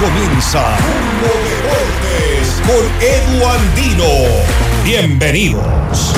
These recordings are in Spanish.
Comienza Mundo Deportes con Edu Andino. Bienvenidos.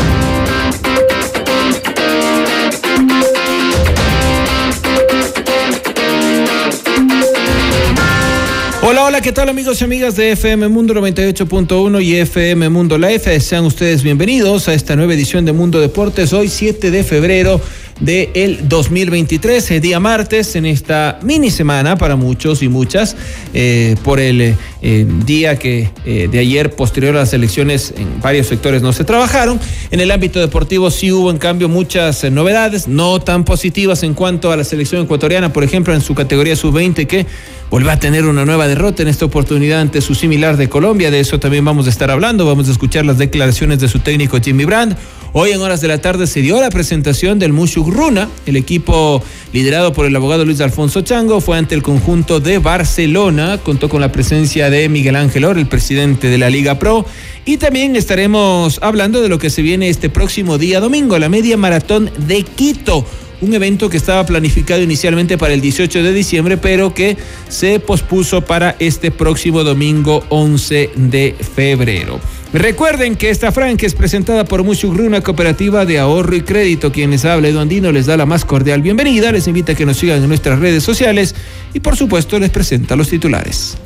Hola, hola, ¿qué tal amigos y amigas de FM Mundo 98.1 y FM Mundo Life? Sean ustedes bienvenidos a esta nueva edición de Mundo Deportes, hoy 7 de febrero del el 2023, eh, día martes, en esta mini semana para muchos y muchas, eh, por el eh, día que de ayer, posterior a las elecciones, en varios sectores no se trabajaron. En el ámbito deportivo sí hubo, en cambio, muchas novedades, no tan positivas en cuanto a la selección ecuatoriana, por ejemplo, en su categoría sub-20, que vuelve a tener una nueva derrota en esta oportunidad ante su similar de Colombia. De eso también vamos a estar hablando. Vamos a escuchar las declaraciones de su técnico Jimmy Brand. Hoy en horas de la tarde se dio la presentación del Mushuk Runa. El equipo liderado por el abogado Luis Alfonso Chango fue ante el conjunto de Barcelona. Contó con la presencia de Miguel Ángel Or, el presidente de la Liga Pro. Y también estaremos hablando de lo que se viene este próximo día domingo, la media maratón de Quito un evento que estaba planificado inicialmente para el 18 de diciembre, pero que se pospuso para este próximo domingo 11 de febrero. Recuerden que esta franca es presentada por Mushugru, una cooperativa de ahorro y crédito. Quien les habla, Edu Andino, les da la más cordial bienvenida. Les invita a que nos sigan en nuestras redes sociales y, por supuesto, les presenta los titulares.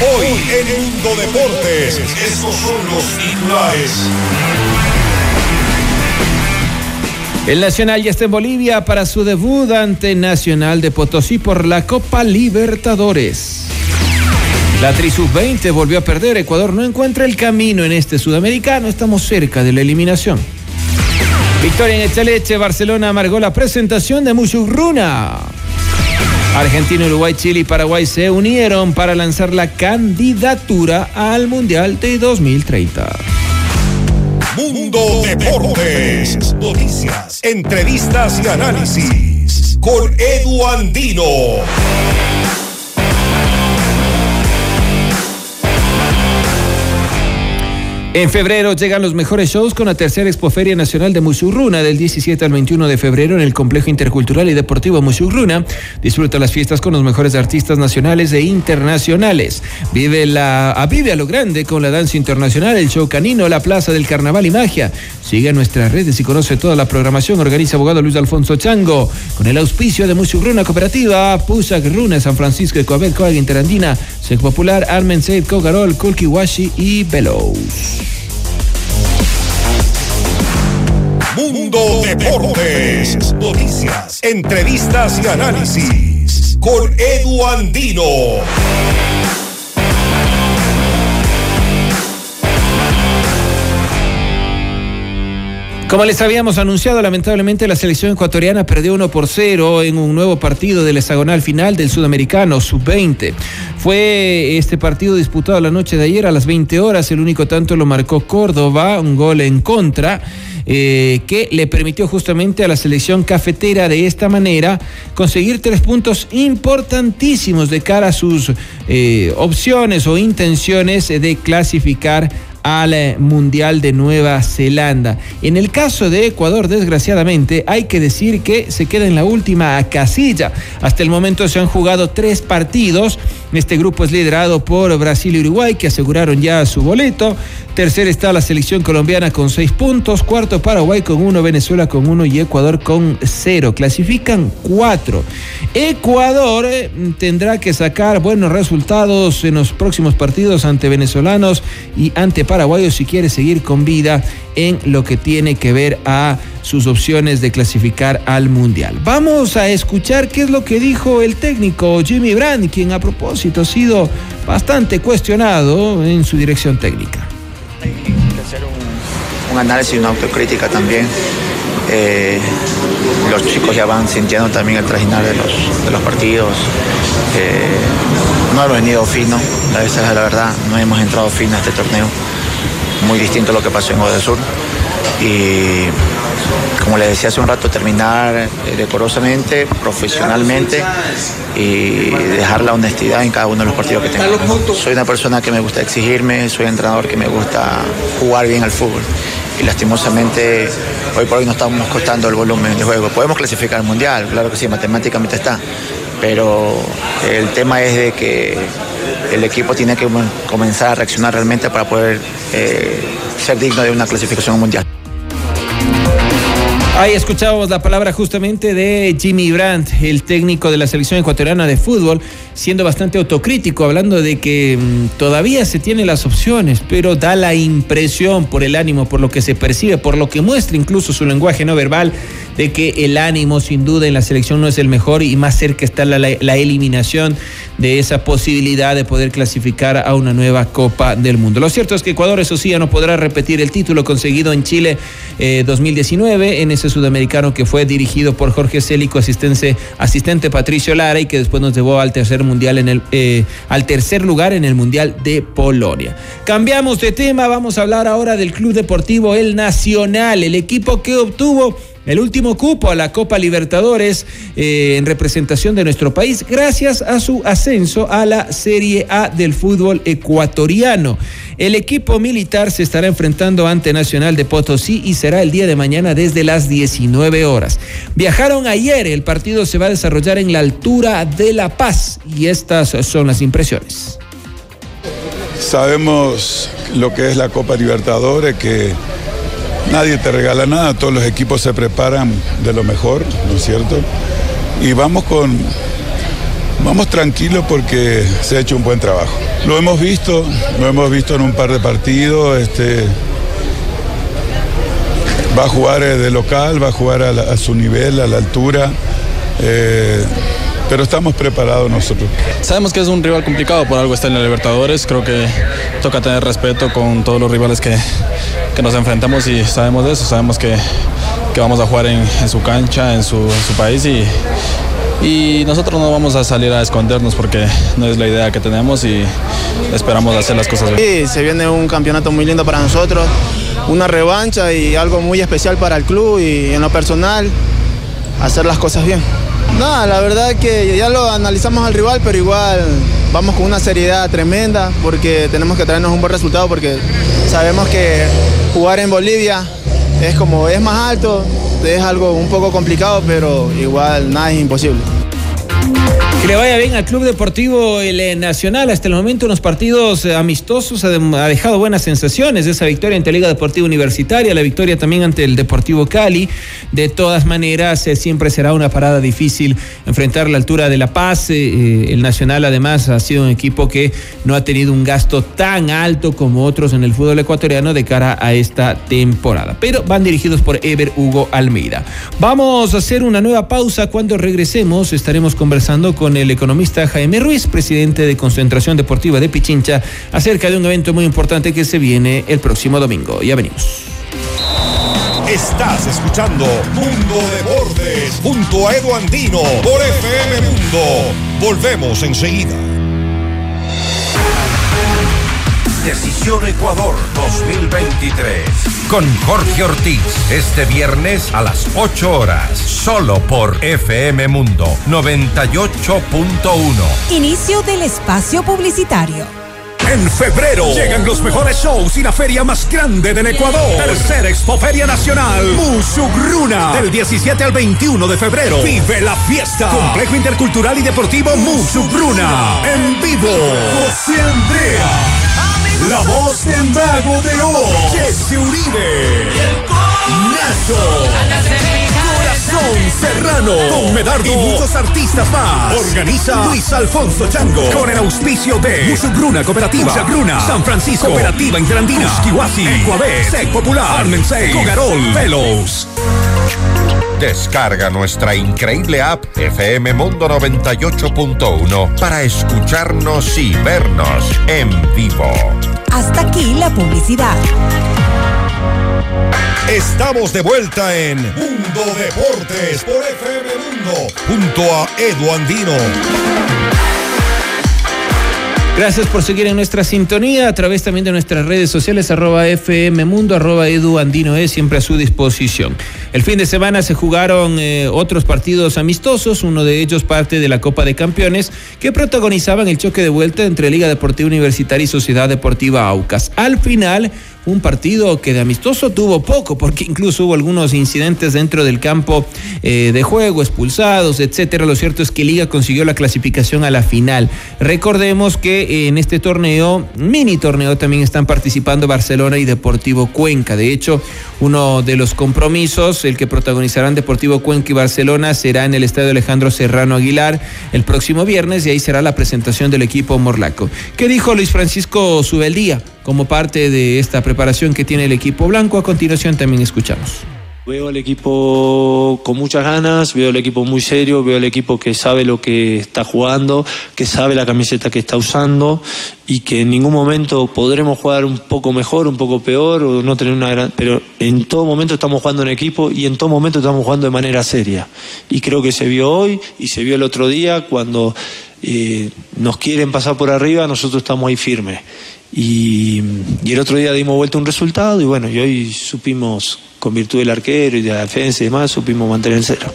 Hoy en Mundo Deportes, estos son los titulares. El Nacional ya está en Bolivia para su debut ante Nacional de Potosí por la Copa Libertadores. La Tri 20 volvió a perder. Ecuador no encuentra el camino en este sudamericano. Estamos cerca de la eliminación. Victoria en Echaleche, Barcelona amargó la presentación de Runa. Argentina, Uruguay, Chile y Paraguay se unieron para lanzar la candidatura al Mundial de 2030. Mundo Deportes. Noticias, entrevistas y análisis. Con Edu Andino. En febrero llegan los mejores shows con la tercera Expoferia Nacional de Musurruna del 17 al 21 de febrero en el Complejo Intercultural y Deportivo Musurruna. Disfruta las fiestas con los mejores artistas nacionales e internacionales. Vive la a vive a lo grande con la danza internacional, el show canino, la plaza del carnaval y magia. Sigue nuestras redes y conoce toda la programación. Organiza abogado Luis Alfonso Chango con el auspicio de Musurruna Cooperativa, Pusac Runa, San Francisco de Coabet, Coag Interandina, Sec Popular, Armen Seid, Cogarol, Kulkiwashi y Belos. Mundo Deportes. Noticias, entrevistas y análisis. Con Edu Andino. Como les habíamos anunciado, lamentablemente la selección ecuatoriana perdió 1 por 0 en un nuevo partido del hexagonal final del Sudamericano Sub-20. Fue este partido disputado la noche de ayer a las 20 horas. El único tanto lo marcó Córdoba, un gol en contra. Eh, que le permitió justamente a la selección cafetera de esta manera conseguir tres puntos importantísimos de cara a sus eh, opciones o intenciones de clasificar al eh, Mundial de Nueva Zelanda. En el caso de Ecuador, desgraciadamente, hay que decir que se queda en la última casilla. Hasta el momento se han jugado tres partidos. Este grupo es liderado por Brasil y Uruguay, que aseguraron ya su boleto. Tercero está la selección colombiana con seis puntos. Cuarto Paraguay con uno, Venezuela con uno y Ecuador con cero. Clasifican cuatro. Ecuador eh, tendrá que sacar buenos resultados en los próximos partidos ante venezolanos y ante paraguayos si quiere seguir con vida en lo que tiene que ver a sus opciones de clasificar al Mundial. Vamos a escuchar qué es lo que dijo el técnico Jimmy Brand, quien a propósito ha sido bastante cuestionado en su dirección técnica. Hay hacer un, análisis y una autocrítica también. Eh, los chicos ya van sintiendo también el trajinar de los, de los partidos. Eh, no hemos venido fino, la es la verdad, no hemos entrado fino a este torneo. Muy distinto a lo que pasó en Sur Y les decía hace un rato, terminar eh, decorosamente, profesionalmente y dejar la honestidad en cada uno de los partidos que tengo. Soy una persona que me gusta exigirme, soy entrenador que me gusta jugar bien al fútbol y lastimosamente hoy por hoy no estamos costando el volumen de juego. Podemos clasificar al mundial, claro que sí, matemáticamente está, pero el tema es de que el equipo tiene que comenzar a reaccionar realmente para poder eh, ser digno de una clasificación mundial. Ahí escuchábamos la palabra justamente de Jimmy Brandt, el técnico de la selección ecuatoriana de fútbol, siendo bastante autocrítico, hablando de que mm, todavía se tienen las opciones, pero da la impresión por el ánimo, por lo que se percibe, por lo que muestra incluso su lenguaje no verbal, de que el ánimo sin duda en la selección no es el mejor y más cerca está la, eliminación de esa posibilidad de poder clasificar a una nueva Copa del Mundo. Lo cierto es que Ecuador, eso sí, ya no podrá repetir el título conseguido en Chile 2019, eh, en ese sudamericano que fue dirigido por Jorge Célico, asistente, asistente Patricio Lara y que después nos llevó al tercer mundial en el eh, al tercer lugar en el mundial de Polonia. Cambiamos de tema, vamos a hablar ahora del Club Deportivo El Nacional, el equipo que obtuvo el último cupo a la Copa Libertadores eh, en representación de nuestro país gracias a su ascenso a la Serie A del fútbol ecuatoriano. El equipo militar se estará enfrentando ante Nacional de Potosí y será el día de mañana desde las 19 horas. Viajaron ayer, el partido se va a desarrollar en la altura de La Paz y estas son las impresiones. Sabemos lo que es la Copa Libertadores, que nadie te regala nada, todos los equipos se preparan de lo mejor, ¿no es cierto? Y vamos con, vamos tranquilos porque se ha hecho un buen trabajo. Lo hemos visto, lo hemos visto en un par de partidos, este, va a jugar eh, de local, va a jugar a, su nivel, a la altura. Eh, pero estamos preparados nosotros. Sabemos que es un rival complicado, por algo está en la Libertadores, creo que toca tener respeto con todos los rivales que, que nos enfrentamos y sabemos de eso, sabemos que, que vamos a jugar en, en su cancha, en su, en su país y, y nosotros no vamos a salir a escondernos porque no es la idea que tenemos y esperamos hacer las cosas bien. Sí, se viene un campeonato muy lindo para nosotros, una revancha y algo muy especial para el club y en lo personal hacer las cosas bien. Nada, la verdad que ya lo analizamos al rival, pero igual vamos con una seriedad tremenda porque tenemos que traernos un buen resultado porque sabemos que jugar en Bolivia es como es más alto, es algo un poco complicado, pero igual nada es imposible. Que le vaya bien al Club Deportivo el eh, Nacional. Hasta el momento, unos partidos eh, amistosos ha dejado buenas sensaciones. Esa victoria ante Liga Deportiva Universitaria, la victoria también ante el Deportivo Cali. De todas maneras, eh, siempre será una parada difícil enfrentar la altura de La Paz. el Nacional, además, ha sido un equipo que no ha tenido un gasto tan alto como otros en el fútbol ecuatoriano de cara a esta temporada. Pero van dirigidos por Ever Hugo Almeida. Vamos a hacer una nueva pausa. Cuando regresemos, estaremos conversando con el economista Jaime Ruiz, presidente de Concentración Deportiva de Pichincha, acerca de un evento muy importante que se viene el próximo domingo. Ya venimos. Estás escuchando Mundo Deportes junto a Edu Andino por FM Mundo. Volvemos enseguida. Decisión Ecuador 2023. Con Jorge Ortiz. Este viernes a las 8 horas. Solo por FM Mundo 98.1. Inicio del espacio publicitario. En febrero llegan los mejores shows y la feria más grande del Ecuador. Tercera Expoferia Nacional. Musugruna. Del 17 al 21 de febrero. Vive la fiesta. Complejo Intercultural y Deportivo Musugruna. En vivo. José Andrea. La voz de Mago de O. Jesse Uribe. Nacho. Corazón Serrano. Con Medardo. Y muchos artistas más. Organiza Luis Alfonso Chango. Con el auspicio de Musugruna Cooperativa. Musugruna. San Francisco. Cooperativa Interandina. Esquihuasi. Ecuabé. Sec Popular. Armensei. Cogarol. Velos. Descarga nuestra increíble app FM Mundo 98.1 para escucharnos y vernos en vivo. Hasta aquí la publicidad. Estamos de vuelta en Mundo Deportes por FM Mundo junto a Edu Andino. Gracias por seguir en nuestra sintonía a través también de nuestras redes sociales, arroba FM Mundo, arroba Edu Andino es siempre a su disposición. El fin de semana se jugaron eh, otros partidos amistosos, uno de ellos parte de la Copa de Campeones, que protagonizaban el choque de vuelta entre Liga Deportiva Universitaria y Sociedad Deportiva Aucas. Al final, un partido que de amistoso tuvo poco, porque incluso hubo algunos incidentes dentro del campo eh, de juego, expulsados, etcétera. Lo cierto es que Liga consiguió la clasificación a la final. Recordemos que eh, en este torneo, mini torneo, también están participando Barcelona y Deportivo Cuenca. De hecho, uno de los compromisos, el que protagonizarán Deportivo Cuenca y Barcelona, será en el Estadio Alejandro Serrano Aguilar el próximo viernes y ahí será la presentación del equipo Morlaco. ¿Qué dijo Luis Francisco Subeldía? Como parte de esta preparación que tiene el equipo blanco. A continuación también escuchamos. Veo al equipo con muchas ganas, veo al equipo muy serio, veo al equipo que sabe lo que está jugando, que sabe la camiseta que está usando y que en ningún momento podremos jugar un poco mejor, un poco peor o no tener una gran... Pero en todo momento estamos jugando en equipo y en todo momento estamos jugando de manera seria. Y creo que se vio hoy y se vio el otro día cuando eh, nos quieren pasar por arriba, nosotros estamos ahí firmes. Y, el otro día dimos vuelta un resultado y bueno, y hoy supimos, con virtud del arquero y de la defensa y demás, supimos mantener el cero.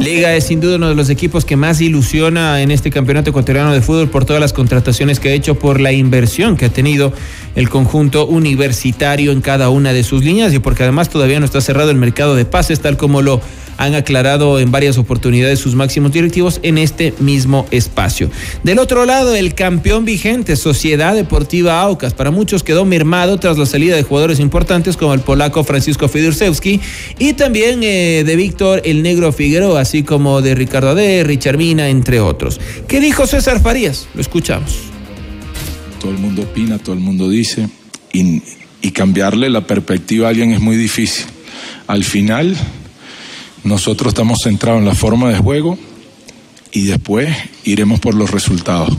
Liga es sin duda uno de los equipos que más ilusiona en este campeonato ecuatoriano de fútbol por todas las contrataciones que ha hecho, por la inversión que ha tenido el conjunto universitario en cada una de sus líneas y porque además todavía no está cerrado el mercado de pases tal como lo han aclarado en varias oportunidades sus máximos directivos en este mismo espacio. Del otro lado, el campeón vigente, Sociedad Deportiva Aucas, para muchos quedó mermado tras la salida de jugadores importantes como el polaco Francisco Fidursewski y también eh, de Víctor el Negro Figueroa, así como de Ricardo Ade, Richard Mina, entre otros. ¿Qué dijo César Farías? Lo escuchamos. Todo el mundo opina, todo el mundo dice, y cambiarle la perspectiva a alguien es muy difícil. Al final, nosotros estamos centrados en la forma de juego y después iremos por los resultados.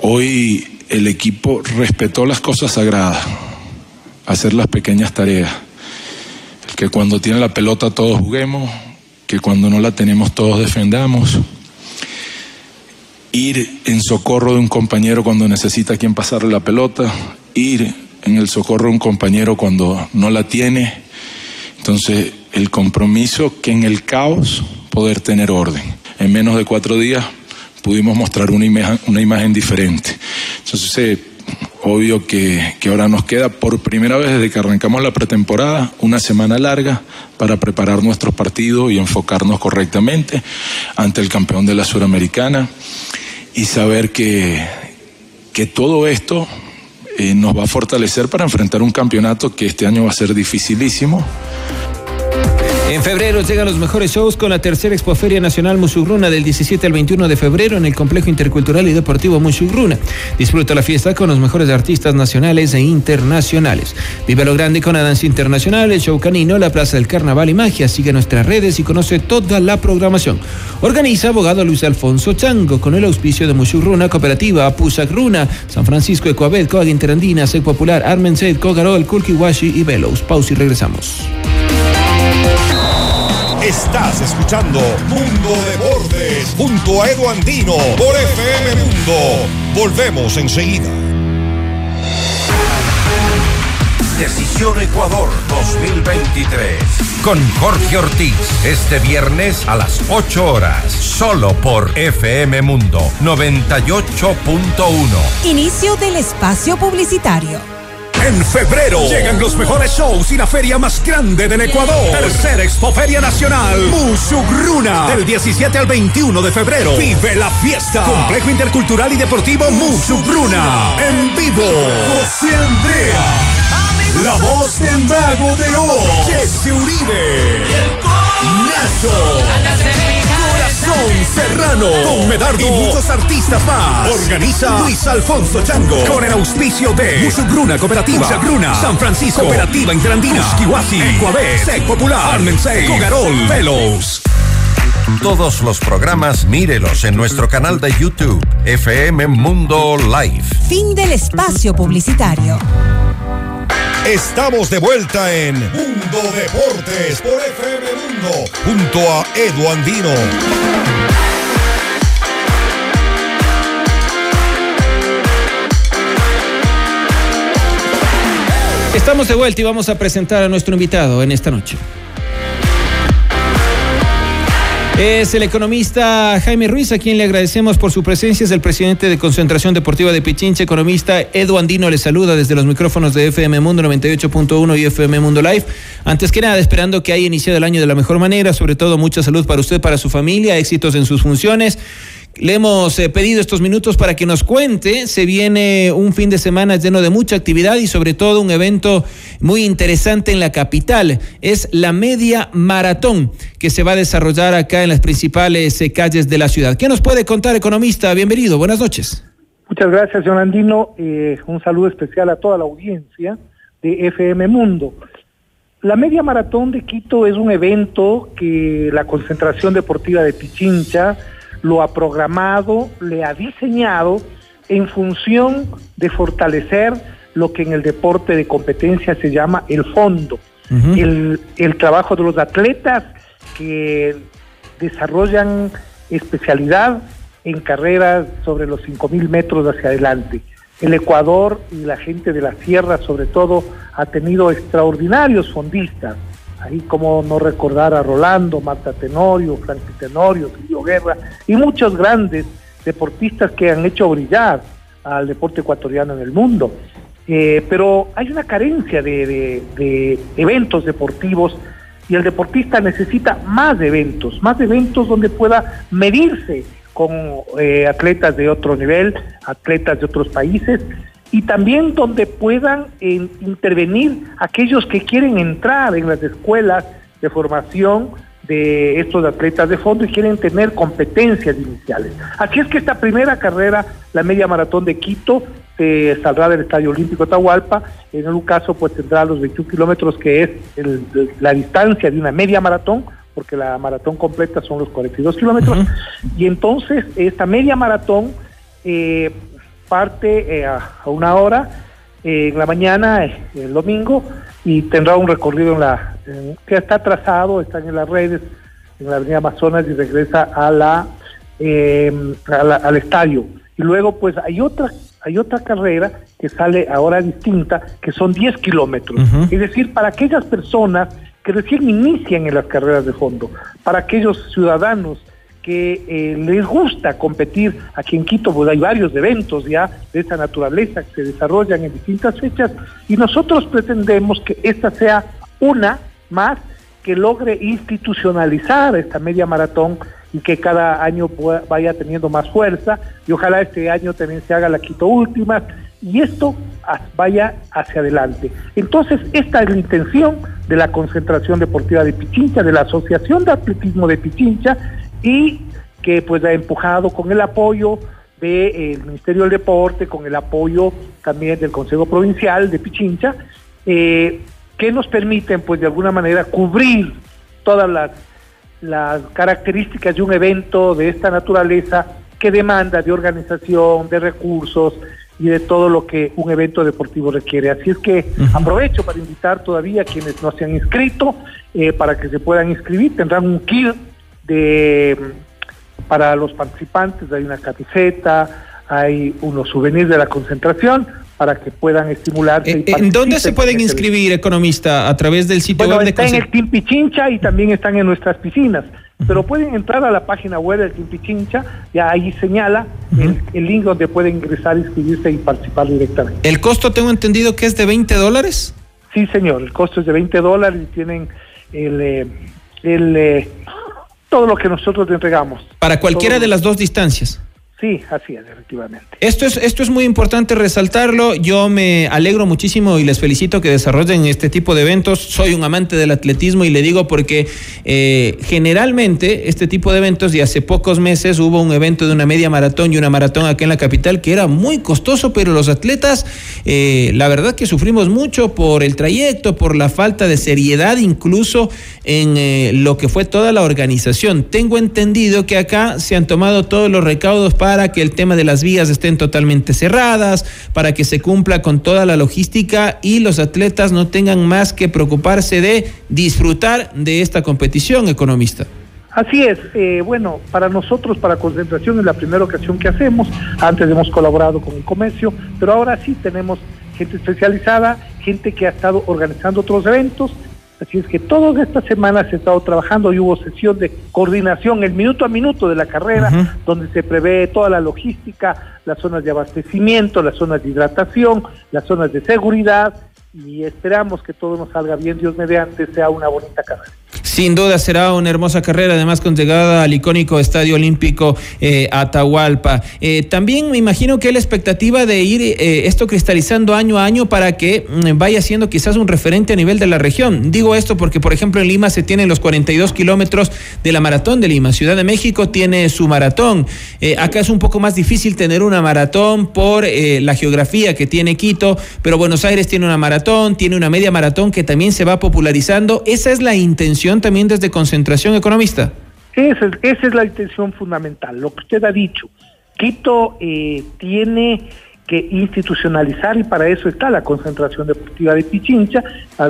Hoy el equipo respetó las cosas sagradas, hacer las pequeñas tareas, que cuando tiene la pelota todos juguemos, que cuando no la tenemos todos defendamos, ir en socorro de un compañero cuando necesita quien pasarle la pelota, ir en el socorro de un compañero cuando no la tiene. Entonces, el compromiso que en el caos poder tener orden. En menos de cuatro días pudimos mostrar una imagen, diferente. Entonces, eh, obvio que, ahora nos queda por primera vez desde que arrancamos la pretemporada una semana larga para preparar nuestro partido y enfocarnos correctamente ante el campeón de la Suramericana y saber que, que todo esto eh, nos va a fortalecer para enfrentar un campeonato que este año va a ser dificilísimo. En febrero llegan los mejores shows con la tercera Expoferia Nacional Musugruna del 17 al 21 de febrero en el Complejo Intercultural y Deportivo Musugruna. Disfruta la fiesta con los mejores artistas nacionales e internacionales. Vive lo grande con la danza internacional, el show canino, la Plaza del Carnaval y Magia. Sigue nuestras redes y conoce toda la programación. Organiza abogado Luis Alfonso Chango con el auspicio de Musugruna, Cooperativa, Pusagruna, San Francisco Ecuabet, Coag Interandina, Sec Popular, Armen Cogarol, Kulkiwashi y Velos. Pausa y regresamos. Estás escuchando Mundo Deportes junto a Edu Andino por FM Mundo. Volvemos enseguida. Decisión Ecuador 2023. Con Jorge Ortiz. Este viernes a las 8 horas. Solo por FM Mundo 98.1. Inicio del espacio publicitario. En febrero llegan los mejores shows y la feria más grande del Ecuador. Tercera Expoferia Nacional. Musugruna. Del 17 al 21 de febrero. Vive la fiesta. Complejo Intercultural y Deportivo Musugruna. En vivo. José Andrea. La voz del mago de Oz. Jesse Uribe. Nacho. Corazón Serrano, con Medardo y muchos artistas más. Organiza Luis Alfonso Chango con el auspicio de Musugruna Cooperativa, Musugruna, San Francisco, Cooperativa Interandina, Kiwasi, Ecuabet, Sec Popular, Armensei, Cogarol, Velos. Todos los programas mírelos en nuestro canal de YouTube, FM Mundo Live. Fin del espacio publicitario. Estamos de vuelta en Mundo Deportes por FM Mundo junto a Edu Andino. Estamos de vuelta y vamos a presentar a nuestro invitado en esta noche. Es el economista Jaime Ruiz, a quien le agradecemos por su presencia. Es el presidente de Concentración Deportiva de Pichincha, economista Edu Andino le saluda desde los micrófonos de FM Mundo 98.1 y FM Mundo Live. Antes que nada, esperando que haya iniciado el año de la mejor manera, sobre todo mucha salud para usted, para su familia, éxitos en sus funciones le hemos eh, pedido estos minutos para que nos cuente. Se viene un fin de semana lleno de mucha actividad y sobre todo un evento muy interesante en la capital. Es la media maratón que se va a desarrollar acá en las principales eh, calles de la ciudad. ¿Qué nos puede contar, economista? Bienvenido, buenas noches. Muchas gracias, John Andino. Eh, un saludo especial a toda la audiencia de FM Mundo. La media maratón de Quito es un evento que la concentración deportiva de Pichincha lo ha programado, le ha diseñado en función de fortalecer lo que en el deporte de competencia se llama el fondo, el, el trabajo de los atletas que desarrollan especialidad en carreras sobre los 5.000 metros hacia adelante. El Ecuador y la gente de la sierra sobre todo ha tenido extraordinarios fondistas, ahí como no recordar a Rolando, Marta Tenorio, Frankie Tenorio, Silvio Guerra y muchos grandes deportistas que han hecho brillar al deporte ecuatoriano en el mundo. Eh, pero hay una carencia de, eventos deportivos y el deportista necesita más eventos, más eventos donde pueda medirse con eh, atletas de otro nivel, atletas de otros países y también donde puedan eh, intervenir aquellos que quieren entrar en las escuelas de formación de estos atletas de fondo y quieren tener competencias iniciales. Así es que esta primera carrera, la media maratón de Quito, se saldrá del Estadio Olímpico Tahualpa, en un caso pues tendrá los 21 kilómetros que es la distancia de una media maratón, porque la maratón completa son los 42 kilómetros, y entonces esta media maratón eh, parte eh, a, una hora eh, en la mañana, eh, el domingo, y tendrá un recorrido en la que está trazado, están en las redes, en la Avenida Amazonas y regresa a la, al estadio. Y luego, pues hay otra hay otra carrera que sale ahora distinta, que son 10 kilómetros. Es decir, para aquellas personas que recién inician en las carreras de fondo, para aquellos ciudadanos que eh, les gusta competir aquí en Quito, pues hay varios eventos ya de esta naturaleza que se desarrollan en distintas fechas y nosotros pretendemos que esta sea una más que logre institucionalizar esta media maratón y que cada año vaya teniendo más fuerza y ojalá este año también se haga la Quito Última y esto vaya hacia adelante. Entonces, esta es la intención de la concentración deportiva de Pichincha, de la Asociación de Atletismo de Pichincha, y que pues ha empujado con el apoyo del eh, Ministerio del Deporte, con el apoyo también del Consejo Provincial de Pichincha, eh, que nos permiten pues de alguna manera cubrir todas las, las características de un evento de esta naturaleza que demanda de organización, de recursos y de todo lo que un evento deportivo requiere. Así es que aprovecho para invitar todavía a quienes no se han inscrito eh, para que se puedan inscribir. Tendrán un kit de para los participantes hay una camiseta, hay unos souvenirs de la concentración para que puedan estimularse. Eh, ¿En dónde se pueden inscribir, economista? ¿A través del sitio web de Está en el Team Pichincha y también están en nuestras piscinas. Pero pueden entrar a la página web del Team Pichincha, y ahí señala el, el, link donde pueden ingresar, inscribirse y participar directamente. ¿El costo tengo entendido que es de 20 dólares? Sí, señor, el costo es de 20 dólares y tienen el, eh, el, eh, todo lo que nosotros le entregamos. Para cualquiera de las dos distancias. Sí, así es, efectivamente. Esto es, esto es muy importante resaltarlo. Yo me alegro muchísimo y les felicito que desarrollen este tipo de eventos. Soy un amante del atletismo y le digo porque eh, generalmente este tipo de eventos, y hace pocos meses hubo un evento de una media maratón y una maratón aquí en la capital que era muy costoso, pero los atletas, eh, la verdad que sufrimos mucho por el trayecto, por la falta de seriedad incluso en eh, lo que fue toda la organización. Tengo entendido que acá se han tomado todos los recaudos para para que el tema de las vías estén totalmente cerradas, para que se cumpla con toda la logística y los atletas no tengan más que preocuparse de disfrutar de esta competición, economista. Así es, eh, bueno, para nosotros, para concentración, es la primera ocasión que hacemos, antes hemos colaborado con el comercio, pero ahora sí tenemos gente especializada, gente que ha estado organizando otros eventos. Así es que todas estas semanas he estado trabajando y hubo sesión de coordinación, el minuto a minuto de la carrera, donde se prevé toda la logística, las zonas de abastecimiento, las zonas de hidratación, las zonas de seguridad, y esperamos que todo nos salga bien, Dios mediante, sea una bonita carrera. Sin duda será una hermosa carrera, además con llegada al icónico Estadio Olímpico eh, Atahualpa. Eh, también me imagino que la expectativa de ir eh, esto cristalizando año a año para que mm, vaya siendo quizás un referente a nivel de la región. Digo esto porque, por ejemplo, en Lima se tienen los 42 kilómetros de la maratón de Lima. Ciudad de México tiene su maratón. acá es un poco más difícil tener una maratón por la geografía que tiene Quito, pero Buenos Aires tiene una maratón, tiene una media maratón que también se va popularizando. Esa es la intención también desde concentración economista. Esa es, esa es la intención fundamental, lo que usted ha dicho. Quito eh, tiene que institucionalizar y para eso está la concentración deportiva de Pichincha,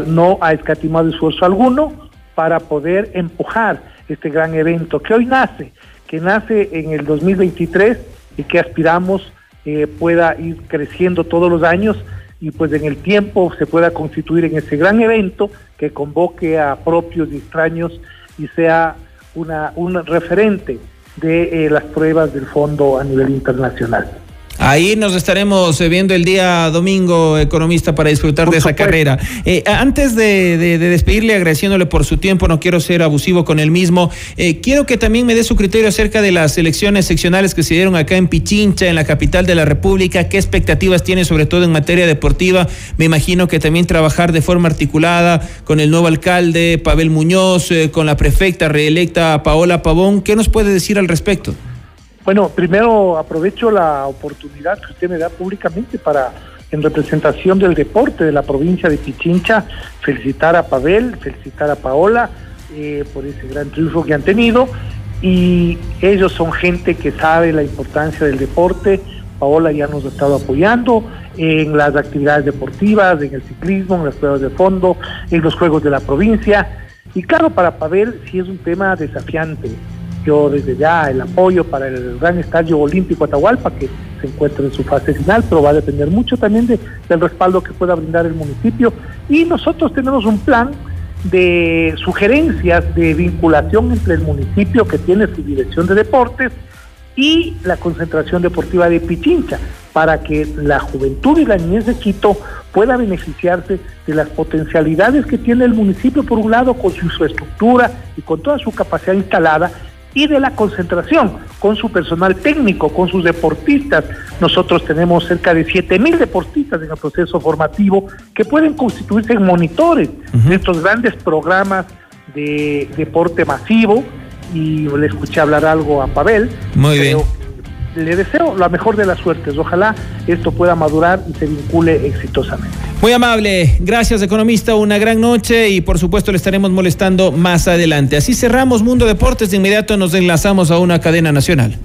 no ha escatimado esfuerzo alguno para poder empujar este gran evento que hoy nace, que nace en el 2023 y que aspiramos eh, pueda ir creciendo todos los años y pues en el tiempo se pueda constituir en ese gran evento que convoque a propios y extraños y sea una, un referente de eh, las pruebas del fondo a nivel internacional. Ahí nos estaremos eh, viendo el día domingo, economista, para disfrutar de esa carrera. Eh, antes de, despedirle, agradeciéndole por su tiempo, no quiero ser abusivo con el mismo, eh, quiero que también me dé su criterio acerca de las elecciones seccionales que se dieron acá en Pichincha, en la capital de la República. ¿Qué expectativas tiene, sobre todo en materia deportiva? Me imagino que también trabajar de forma articulada con el nuevo alcalde, Pavel Muñoz, con la prefecta reelecta, Paola Pavón. ¿Qué nos puede decir al respecto? Bueno, primero aprovecho la oportunidad que usted me da públicamente para, en representación del deporte de la provincia de Pichincha, felicitar a Pavel, felicitar a Paola eh, por ese gran triunfo que han tenido. Y ellos son gente que sabe la importancia del deporte. Paola ya nos ha estado apoyando en las actividades deportivas, en el ciclismo, en las pruebas de fondo, en los juegos de la provincia. Y claro, para Pavel sí es un tema desafiante yo desde ya el apoyo para el gran estadio olímpico Atahualpa, que se encuentra en su fase final, pero va a depender mucho también de, del respaldo que pueda brindar el municipio. Y nosotros tenemos un plan de sugerencias de vinculación entre el municipio que tiene su dirección de deportes y la concentración deportiva de Pichincha, para que la juventud y la niñez de Quito pueda beneficiarse de las potencialidades que tiene el municipio, por un lado, con su infraestructura y con toda su capacidad instalada, y de la concentración, con su personal técnico, con sus deportistas. Nosotros tenemos cerca de 7 mil deportistas en el proceso formativo que pueden constituirse en monitores de estos grandes programas de deporte masivo. Y le escuché hablar algo a Pavel. Muy bien le deseo la mejor de las suertes. Ojalá esto pueda madurar y se vincule exitosamente. Muy amable, gracias economista, una gran noche y por supuesto le estaremos molestando más adelante. Así cerramos Mundo Deportes, de inmediato nos enlazamos a una cadena nacional.